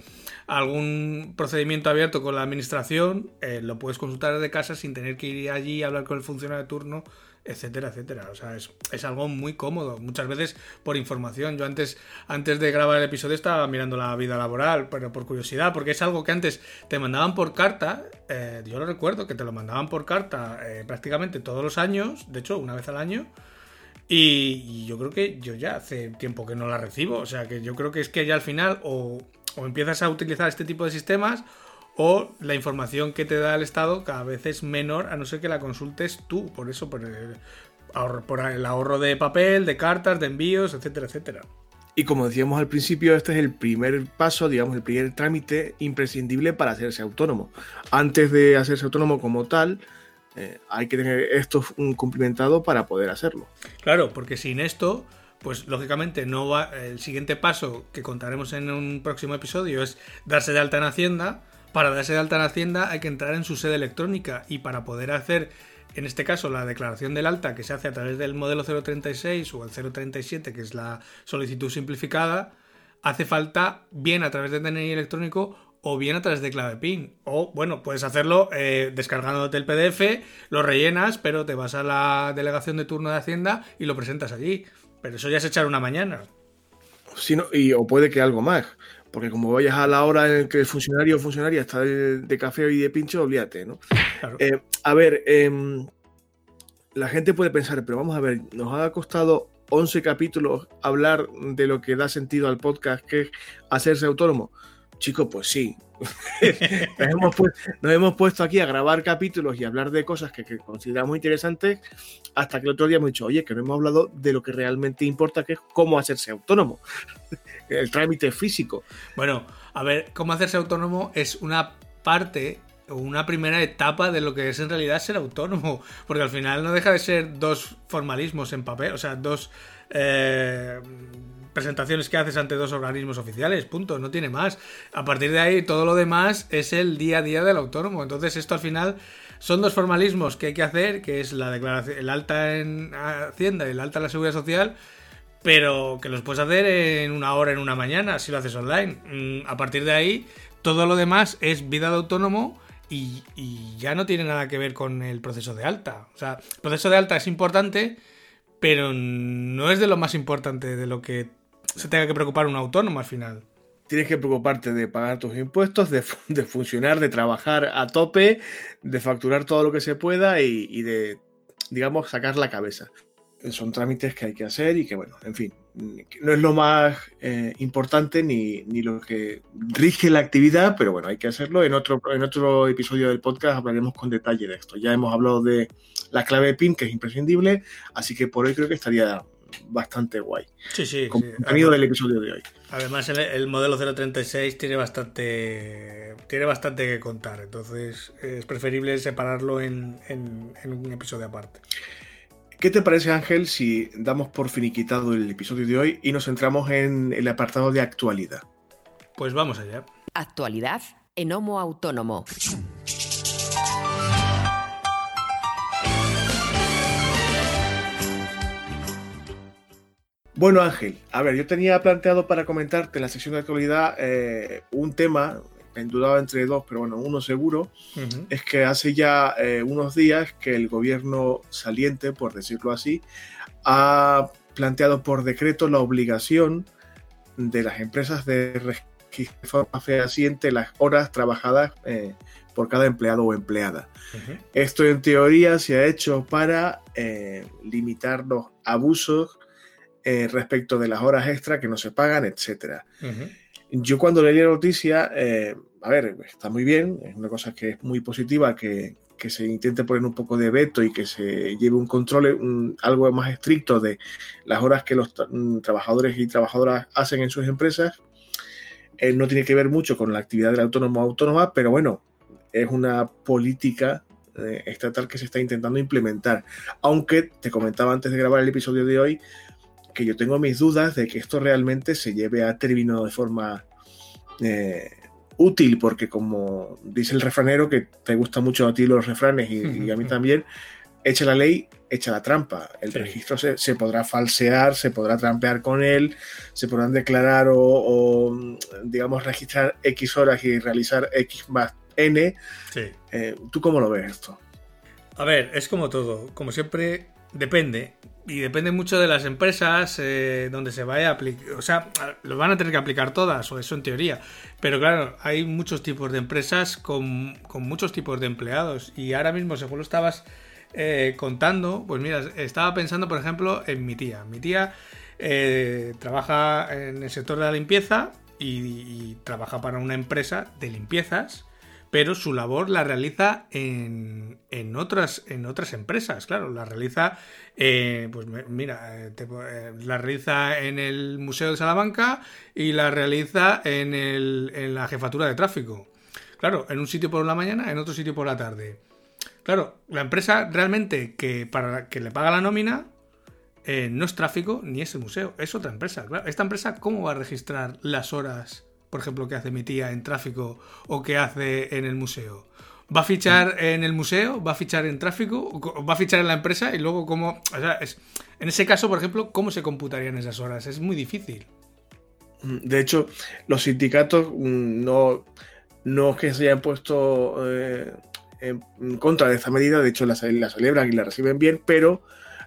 algún procedimiento abierto con la administración, eh, lo puedes consultar desde casa sin tener que ir allí a hablar con el funcionario de turno etcétera, etcétera. O sea, es, algo muy cómodo. Muchas veces por información. Yo antes, antes de grabar el episodio estaba mirando la vida laboral, pero por curiosidad, porque es algo que antes te mandaban por carta. Eh, yo lo recuerdo, que te lo mandaban por carta eh, prácticamente todos los años, de hecho, una vez al año. Y, yo creo que yo ya hace tiempo que no la recibo. O sea, que yo creo que es que ya al final o, o empiezas a utilizar este tipo de sistemas o la información que te da el Estado cada vez es menor a no ser que la consultes tú, por eso, por el, por el ahorro de papel, de cartas, de envíos, etcétera, etcétera. Y como decíamos al principio, este es el primer paso, digamos, el primer trámite imprescindible para hacerse autónomo. Antes de hacerse autónomo como tal, eh, hay que tener esto cumplimentado para poder hacerlo. Claro, porque sin esto, pues lógicamente no va. El siguiente paso que contaremos en un próximo episodio es darse de alta en Hacienda para darse de alta en Hacienda hay que entrar en su sede electrónica y para poder hacer, en este caso, la declaración del alta que se hace a través del modelo 036 o el 037, que es la solicitud simplificada, hace falta bien a través de DNI electrónico o bien a través de clave PIN. O bueno, puedes hacerlo eh, descargándote el PDF, lo rellenas, pero te vas a la delegación de turno de Hacienda y lo presentas allí. Pero eso ya es echar una mañana. Sí, y, o puede que algo más. Porque como vayas a la hora en que el funcionario o funcionaria está de, café y de pincho, olvídate, ¿no? Eh, a ver, em, la gente puede pensar, pero vamos a ver, nos ha costado 11 capítulos hablar de lo que da sentido al podcast, que es hacerse autónomo. Chicos, pues sí. nos, hemos puesto, aquí a grabar capítulos y hablar de cosas que, consideramos interesantes hasta que el otro día hemos dicho, oye, que no hemos hablado de lo que realmente importa, que es cómo hacerse autónomo. el trámite físico. Bueno, a ver, cómo hacerse autónomo es una parte una primera etapa de lo que es en realidad ser autónomo, porque al final no deja de ser dos formalismos en papel, o sea, dos... Eh, presentaciones que haces ante dos organismos oficiales, punto, no tiene más. A partir de ahí, todo lo demás es el día a día del autónomo. Entonces, esto al final son dos formalismos que hay que hacer, que es la declaración, el alta en Hacienda y el alta en la Seguridad Social, pero que los puedes hacer en una hora, en una mañana, si lo haces online. Mm, a partir de ahí, todo lo demás es vida de autónomo. Y, y ya no tiene nada que ver con el proceso de alta. O sea, el proceso de alta es importante, pero no es de lo más importante de lo que se tenga que preocupar un autónomo al final. tienes que preocuparte de pagar tus impuestos, de, funcionar, de trabajar a tope, de facturar todo lo que se pueda y, de, digamos, sacar la cabeza. Son trámites que hay que hacer y que, bueno, en fin, no es lo más eh, importante ni, ni, lo que rige la actividad, pero bueno, hay que hacerlo. En otro, en otro episodio del podcast hablaremos con detalle de esto. Ya hemos hablado de la clave PIN, que es imprescindible, así que por hoy creo que estaría bastante guay. Sí, sí. contenido del episodio de hoy. Además, el, modelo 036 tiene bastante, tiene bastante que contar, entonces es preferible separarlo en, un episodio aparte. ¿Qué te parece, Ángel, si damos por finiquitado el episodio de hoy y nos centramos en el apartado de actualidad? Pues vamos allá. Actualidad en Homo Autónomo. Bueno, Ángel, a ver, yo tenía planteado para comentarte en la sección de actualidad eh, un tema, en dudaba entre dos, pero bueno, uno seguro, es que hace ya eh, unos días que el gobierno saliente, por decirlo así, ha planteado por decreto la obligación de las empresas de registrar de forma fehaciente las horas trabajadas eh, por cada empleado o empleada. Esto en teoría se ha hecho para limitar los abusos eh, respecto de las horas extra que no se pagan, etc. Yo cuando leí la noticia, eh, a ver, está muy bien, es una cosa que es muy positiva, que, se intente poner un poco de veto y que se lleve un control algo más estricto de las horas que los mm, trabajadores y trabajadoras hacen en sus empresas. Eh, no tiene que ver mucho con la actividad del autónomo autónoma, pero bueno, es una política estatal que se está intentando implementar. Aunque te comentaba antes de grabar el episodio de hoy, que yo tengo mis dudas de que esto realmente se lleve a término de forma eh, útil, porque como dice el refranero, que te gusta mucho a ti los refranes y, a mí también, echa la ley, echa la trampa. El registro se, podrá falsear, se podrá trampear con él, se podrán declarar o, digamos, registrar X horas y realizar X más N. Eh, ¿Tú cómo lo ves esto? A ver, es como todo. Como siempre, depende y depende mucho de las empresas eh, donde se vaya a aplicar. O sea, lo van a tener que aplicar todas, o eso en teoría. Pero claro, hay muchos tipos de empresas con, muchos tipos de empleados. Y ahora mismo, según lo estabas eh, contando, pues mira, estaba pensando, por ejemplo, en mi tía. Mi tía eh, trabaja en el sector de la limpieza y trabaja para una empresa de limpiezas pero su labor la realiza en, en, otras, en otras empresas, claro, la realiza, eh, pues mira, eh, eh, la realiza en el Museo de Salamanca y la realiza en, el, en la jefatura de tráfico. Claro, en un sitio por la mañana, en otro sitio por la tarde. Claro, la empresa realmente que para que le paga la nómina no es tráfico ni es el museo, es otra empresa. Esta empresa, ¿cómo va a registrar las horas por ejemplo, que hace mi tía en tráfico o que hace en el museo? ¿Va a fichar en el museo? ¿Va a fichar en tráfico? ¿Va a fichar en la empresa? Y luego, ¿cómo? O sea, es, en ese caso, por ejemplo, ¿cómo se computarían esas horas? Es muy difícil. Mm, de hecho, los sindicatos mm, no, no es que se hayan puesto eh, en contra de esta medida, de hecho la, celebran y la reciben bien, pero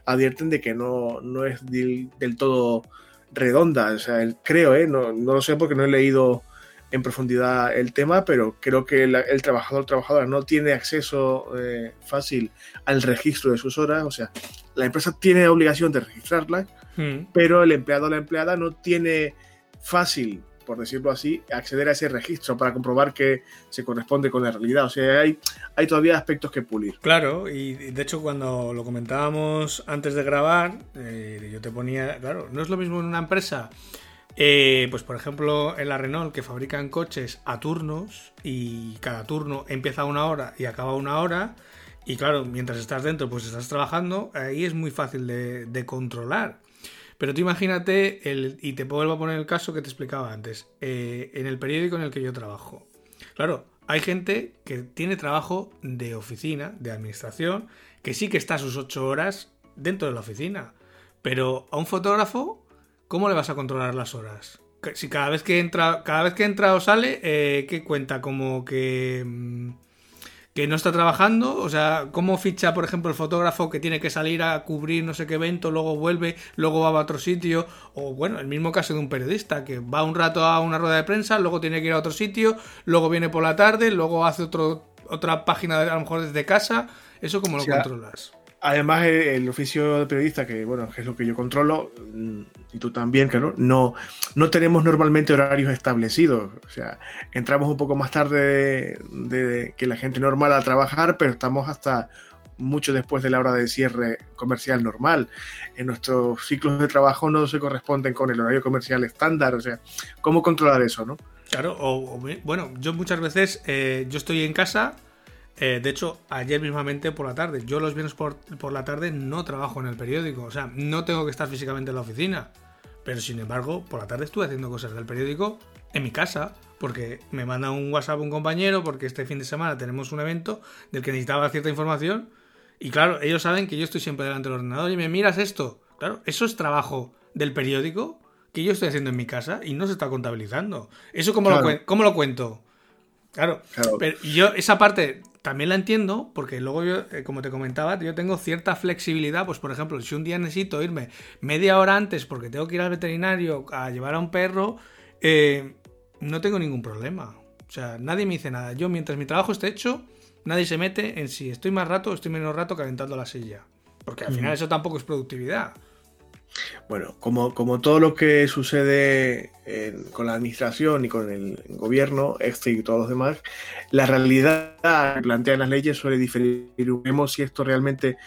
advierten de que no, no es del todo redonda. O sea, creo, ¿eh? no, lo sé porque no he leído en profundidad el tema, pero creo que el, trabajador trabajadora no tiene acceso eh, fácil al registro de sus horas. O sea, la empresa tiene obligación de registrarlas, hmm. pero el empleado o la empleada no tiene fácil por decirlo así, acceder a ese registro para comprobar que se corresponde con la realidad. O sea, hay, hay todavía aspectos que pulir. Claro, y de hecho cuando lo comentábamos antes de grabar, eh, yo te ponía, claro, no es lo mismo en una empresa. Eh, pues por ejemplo en la Renault que fabrican coches a turnos y cada turno empieza una hora y acaba una hora y claro, mientras estás dentro pues estás trabajando, ahí es muy fácil de controlar. Pero tú imagínate, el, y te vuelvo a poner el caso que te explicaba antes, eh, en el periódico en el que yo trabajo. Claro, hay gente que tiene trabajo de oficina, de administración, que sí que está sus ocho horas dentro de la oficina. Pero a un fotógrafo, ¿cómo le vas a controlar las horas? Si cada vez que entra, cada vez que entra o sale, eh, ¿qué cuenta? Como que, mm, que no está trabajando, o sea, cómo ficha, por ejemplo, el fotógrafo que tiene que salir a cubrir no sé qué evento, luego vuelve, luego va a otro sitio, o bueno, el mismo caso de un periodista que va un rato a una rueda de prensa, luego tiene que ir a otro sitio, luego viene por la tarde, luego hace otro, otra página a lo mejor desde casa, ¿eso cómo lo controlas? Además, el, oficio de periodista, que bueno, que es lo que yo controlo, mm, y tú también, que no, no tenemos normalmente horarios establecidos. O sea, entramos un poco más tarde de, que la gente normal a trabajar, pero estamos hasta mucho después de la hora de cierre comercial normal. En nuestros ciclos de trabajo no se corresponden con el horario comercial estándar. O sea, ¿cómo controlar eso, no? Claro, o, bueno, yo muchas veces, eh, yo estoy en casa eh, de hecho, ayer mismamente por la tarde, yo los viernes por, la tarde no trabajo en el periódico, o sea, no tengo que estar físicamente en la oficina. Pero sin embargo, por la tarde estuve haciendo cosas del periódico en mi casa, porque me manda un WhatsApp un compañero, porque este fin de semana tenemos un evento del que necesitaba cierta información. Y claro, ellos saben que yo estoy siempre delante del ordenador y me miras esto. Claro, eso es trabajo del periódico que yo estoy haciendo en mi casa y no se está contabilizando. ¿Eso cómo, lo, cómo lo cuento? Claro, Pero yo esa parte también la entiendo porque luego yo, eh, como te comentaba, yo tengo cierta flexibilidad. Pues, por ejemplo, si un día necesito irme media hora antes porque tengo que ir al veterinario a llevar a un perro, eh, no tengo ningún problema. O sea, nadie me dice nada. Yo, mientras mi trabajo esté hecho, nadie se mete en si estoy más rato o estoy menos rato calentando la silla. Porque al final eso tampoco es productividad. Bueno, como, como todo lo que sucede con la administración y con el gobierno, este y todos los demás, la realidad que plantean las leyes suele diferir. Vemos si esto realmente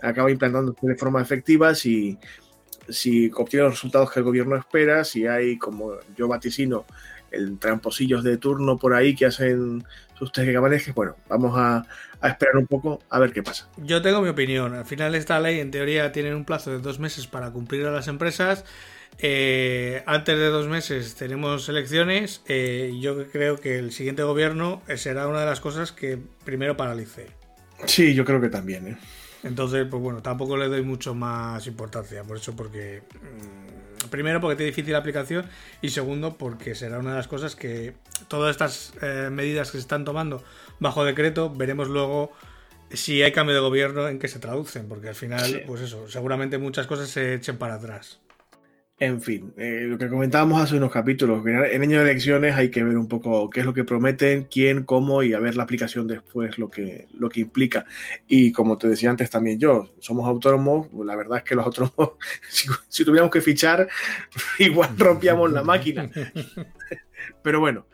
acaba implantándose de forma efectiva, si, si obtiene los resultados que el gobierno espera, si hay, como yo vaticino, el tramposillos de turno por ahí que hacen sus que Bueno, vamos a, esperar un poco a ver qué pasa. Yo tengo mi opinión. Al final esta ley en teoría tiene un plazo de dos meses para cumplir a las empresas. Eh, antes de dos meses tenemos elecciones. Eh, yo creo que el siguiente gobierno será una de las cosas que primero paralice. Sí, yo creo que también. ¿eh? Entonces, pues bueno, tampoco le doy mucho más importancia. Por eso, porque... Mm, primero porque tiene difícil aplicación y segundo porque será una de las cosas que todas estas eh, medidas que se están tomando bajo decreto veremos luego si hay cambio de gobierno en qué se traducen porque al final pues eso seguramente muchas cosas se echen para atrás en fin, eh, lo que comentábamos hace unos capítulos, en año de elecciones hay que ver un poco qué es lo que prometen, quién, cómo y a ver la aplicación después, lo que, lo que implica. Y como te decía antes también yo, somos autónomos, la verdad es que los autónomos, si, tuviéramos que fichar, igual rompíamos la máquina. Pero bueno,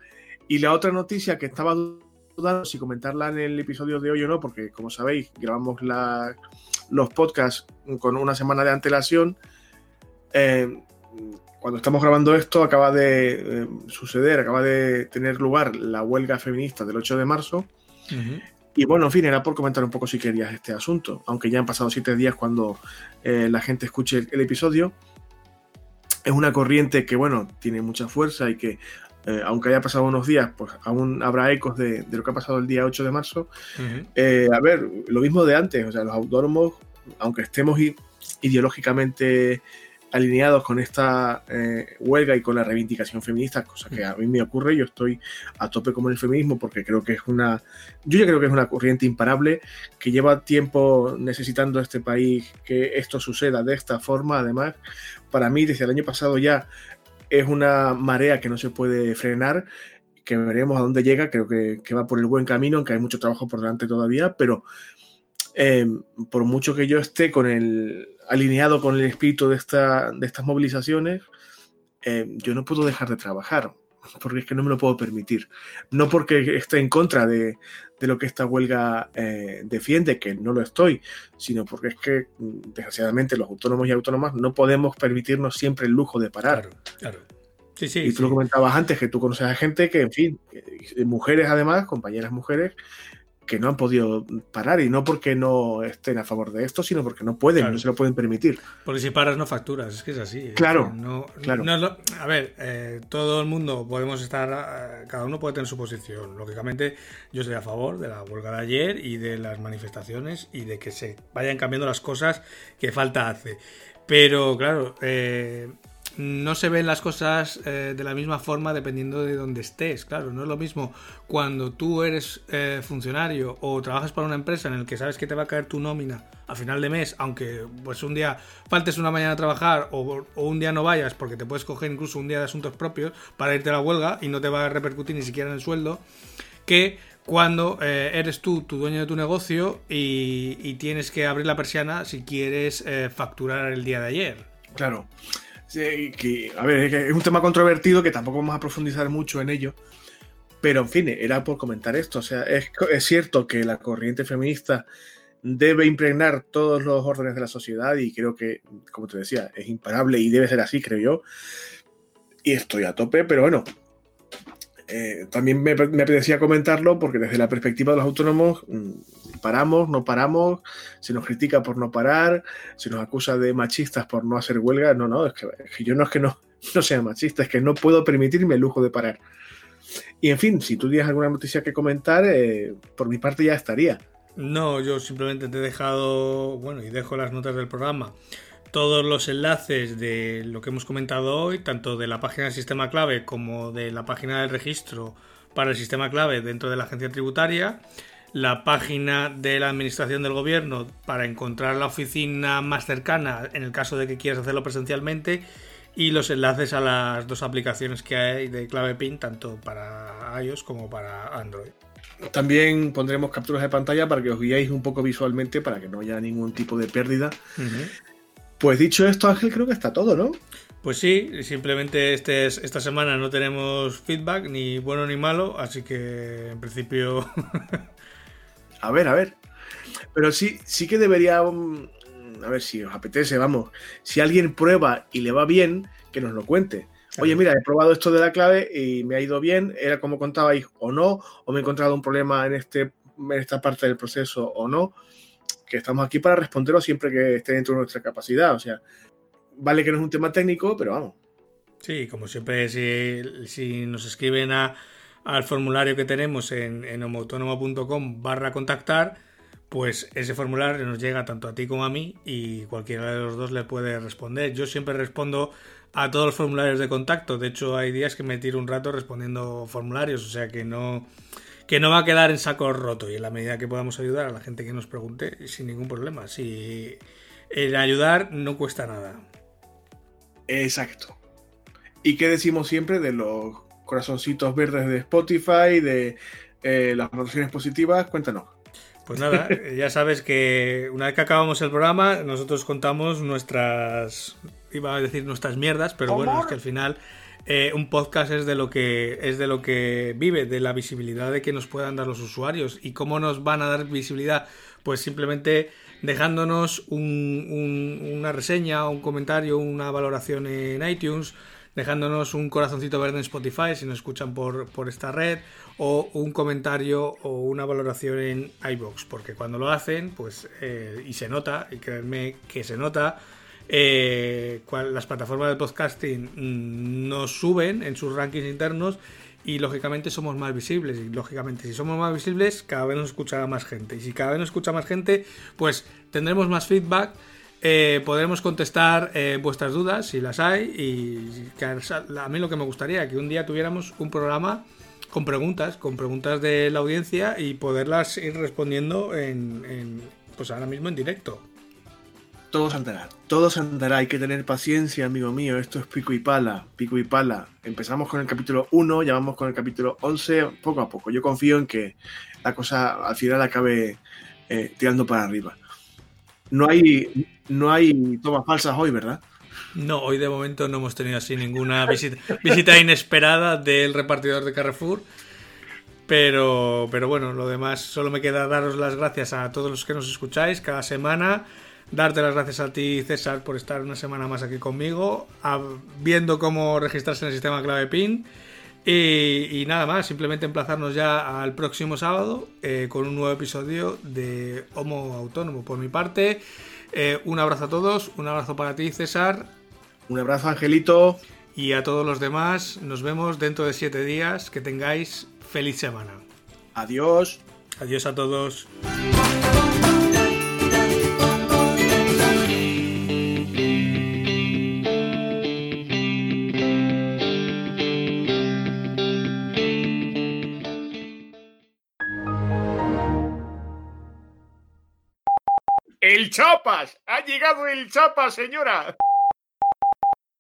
y la otra noticia que estaba dudando si comentarla en el episodio de hoy o no, porque como sabéis, grabamos los podcasts con una semana de antelación. Eh, cuando estamos grabando esto, acaba de eh, suceder, acaba de tener lugar la huelga feminista del 8 de marzo. Y bueno, en fin, era por comentar un poco si querías este asunto, aunque ya han pasado siete días cuando eh, la gente escuche el, episodio. Es una corriente que, bueno, tiene mucha fuerza y que, eh, aunque haya pasado unos días, pues aún habrá ecos de, lo que ha pasado el día 8 de marzo. a ver, lo mismo de antes, o sea, los autónomos, aunque estemos ideológicamente alineados con esta eh, huelga y con la reivindicación feminista, cosa que a mí me ocurre, yo estoy a tope con el feminismo porque creo que es una, yo ya creo que es una corriente imparable que lleva tiempo necesitando este país que esto suceda de esta forma, además, para mí desde el año pasado ya es una marea que no se puede frenar, que veremos a dónde llega, creo que, va por el buen camino, aunque hay mucho trabajo por delante todavía, pero eh, por mucho que yo esté con el alineado con el espíritu de, esta, de estas movilizaciones, eh, yo no puedo dejar de trabajar, porque es que no me lo puedo permitir. No porque esté en contra de, lo que esta huelga eh, defiende, que no lo estoy, sino porque es que, desgraciadamente, los autónomos y autónomas no podemos permitirnos siempre el lujo de parar. Claro, Sí, sí, y tú lo comentabas antes, que tú conoces a gente que, en fin, mujeres además, compañeras mujeres, que no han podido parar y no porque no estén a favor de esto, sino porque no pueden, no se lo pueden permitir. Porque si paras no facturas, es que es así. Claro. no, claro. a ver, eh, todo el mundo podemos estar, eh, cada uno puede tener su posición. Lógicamente, yo estoy a favor de la huelga de ayer y de las manifestaciones y de que se vayan cambiando las cosas que falta hace. Pero claro, eh, no se ven las cosas eh, de la misma forma dependiendo de dónde estés. Claro, no es lo mismo cuando tú eres eh, funcionario o trabajas para una empresa en el que sabes que te va a caer tu nómina a final de mes, aunque pues un día faltes una mañana a trabajar o, un día no vayas porque te puedes coger incluso un día de asuntos propios para irte a la huelga y no te va a repercutir ni siquiera en el sueldo, que cuando eh, eres tú, tu dueño de tu negocio y, tienes que abrir la persiana si quieres facturar el día de ayer. Claro que, a ver, es un tema controvertido que tampoco vamos a profundizar mucho en ello. Pero en fin, era por comentar esto. O sea, es, cierto que la corriente feminista debe impregnar todos los órdenes de la sociedad y creo que, como te decía, es imparable y debe ser así, creo yo. Y estoy a tope, pero bueno, eh, también me, me, apetecía comentarlo porque desde la perspectiva de los autónomos mm, paramos, no paramos, se nos critica por no parar, se nos acusa de machistas por no hacer huelga. No, no, es que, yo no es que no, no sea machista, es que no puedo permitirme el lujo de parar. Y en fin, si tú tienes alguna noticia que comentar, eh, por mi parte ya estaría. No, yo simplemente te he dejado, bueno, y dejo las notas del programa todos los enlaces de lo que hemos comentado hoy, tanto de la página del sistema clave como de la página del registro para el sistema clave dentro de la agencia tributaria, la página de la administración del gobierno para encontrar la oficina más cercana en el caso de que quieras hacerlo presencialmente y los enlaces a las dos aplicaciones que hay de clave PIN tanto para iOS como para Android. También pondremos capturas de pantalla para que os guiéis un poco visualmente para que no haya ningún tipo de pérdida. Pues dicho esto, Ángel, creo que está todo, ¿no? Pues sí, simplemente este esta semana no tenemos feedback, ni bueno ni malo, así que en principio. a ver, a ver. Pero sí, sí que debería. Um, a ver si os apetece, vamos. Si alguien prueba y le va bien, que nos lo cuente. Oye, mira, he probado esto de la clave y me ha ido bien, era como contabais o no, o me he encontrado un problema en, este, en esta parte del proceso o no que estamos aquí para responderlo siempre que esté dentro de nuestra capacidad. O sea, vale que no es un tema técnico, pero vamos. Sí, como siempre, si, nos escriben al formulario que tenemos en, en homoautónomo.com barra contactar, pues ese formulario nos llega tanto a ti como a mí y cualquiera de los dos le puede responder. Yo siempre respondo a todos los formularios de contacto. De hecho, hay días que me tiro un rato respondiendo formularios, o sea que no que no va a quedar en saco roto y en la medida que podamos ayudar a la gente que nos pregunte, sin ningún problema. Si el ayudar no cuesta nada. Exacto. ¿Y qué decimos siempre de los corazoncitos verdes de Spotify, de eh, las notaciones positivas? Cuéntanos. Pues nada, ya sabes que una vez que acabamos el programa, nosotros contamos nuestras, iba a decir nuestras mierdas, pero bueno, es que al final eh, un podcast es de lo que es de lo que vive, de la visibilidad de que nos puedan dar los usuarios. ¿Y cómo nos van a dar visibilidad? Pues simplemente dejándonos una reseña, un comentario, una valoración en iTunes, dejándonos un corazoncito verde en Spotify si nos escuchan por, por esta red, o un comentario o una valoración en iBox, porque cuando lo hacen, pues, eh, y se nota, y créanme que se nota, eh, las plataformas de podcasting mm, nos suben en sus rankings internos y lógicamente somos más visibles. Y lógicamente, si somos más visibles, cada vez nos escuchará más gente. Y si cada vez nos escucha más gente, pues tendremos más feedback. Eh, podremos contestar eh, vuestras dudas si las hay y a mí lo que me gustaría que un día tuviéramos un programa con preguntas, con preguntas de la audiencia y poderlas ir respondiendo en pues ahora mismo en directo. Todo se andará, todo se andará, hay que tener paciencia, amigo mío, esto es pico y pala, pico y pala. Empezamos con el capítulo 1, ya vamos con el capítulo 11, poco a poco. Yo confío en que la cosa al final acabe eh, tirando para arriba. No hay, no hay tomas falsas hoy, ¿verdad? No, hoy de momento no hemos tenido así ninguna visita, visita inesperada del repartidor de Carrefour. Pero, pero bueno, lo demás solo me queda daros las gracias a todos los que nos escucháis cada semana darte las gracias a ti, César, por estar una semana más aquí conmigo, viendo cómo registrarse en el sistema clave PIN. Y, nada más, simplemente emplazarnos ya al próximo sábado eh, con un nuevo episodio de Homo Autónomo. Por mi parte, eh, un abrazo a todos, un abrazo para ti, César. Un abrazo, Angelito. Y a todos los demás, nos vemos dentro de siete días. Que tengáis feliz semana. Adiós. Adiós a todos. Chapas! ¡Ha llegado el Chapas, señora!